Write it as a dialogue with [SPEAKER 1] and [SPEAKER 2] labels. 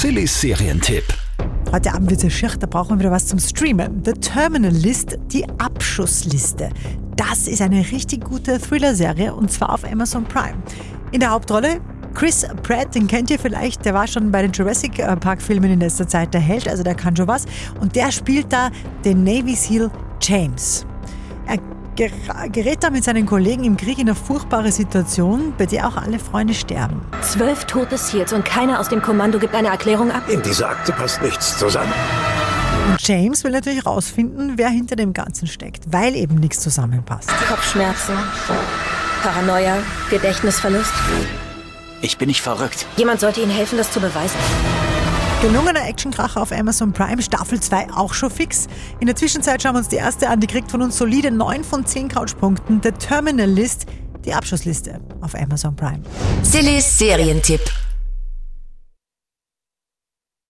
[SPEAKER 1] Sillys Serientipp.
[SPEAKER 2] Heute Abend wird es schier, da brauchen wir wieder was zum Streamen. The Terminal List, die Abschussliste. Das ist eine richtig gute Thriller-Serie und zwar auf Amazon Prime. In der Hauptrolle Chris Pratt, den kennt ihr vielleicht, der war schon bei den Jurassic äh, Park-Filmen in letzter Zeit der Held, also der kann schon was. Und der spielt da den Navy SEAL James. Er gerät da mit seinen Kollegen im Krieg in eine furchtbare Situation, bei der auch alle Freunde sterben.
[SPEAKER 3] Zwölf tote SEALs und keiner aus dem Kommando gibt eine Erklärung ab.
[SPEAKER 4] In dieser Akte passt nichts zusammen.
[SPEAKER 2] Und James will natürlich rausfinden, wer hinter dem Ganzen steckt, weil eben nichts zusammenpasst.
[SPEAKER 3] Kopfschmerzen, Paranoia, Gedächtnisverlust.
[SPEAKER 5] Ich bin nicht verrückt.
[SPEAKER 3] Jemand sollte Ihnen helfen, das zu beweisen.
[SPEAKER 2] Gelungener Actionkracher auf Amazon Prime, Staffel 2 auch schon fix. In der Zwischenzeit schauen wir uns die erste an, die kriegt von uns solide 9 von 10 Couchpunkten. The Terminal List, die Abschlussliste auf Amazon Prime.
[SPEAKER 6] Sillys Serientipp.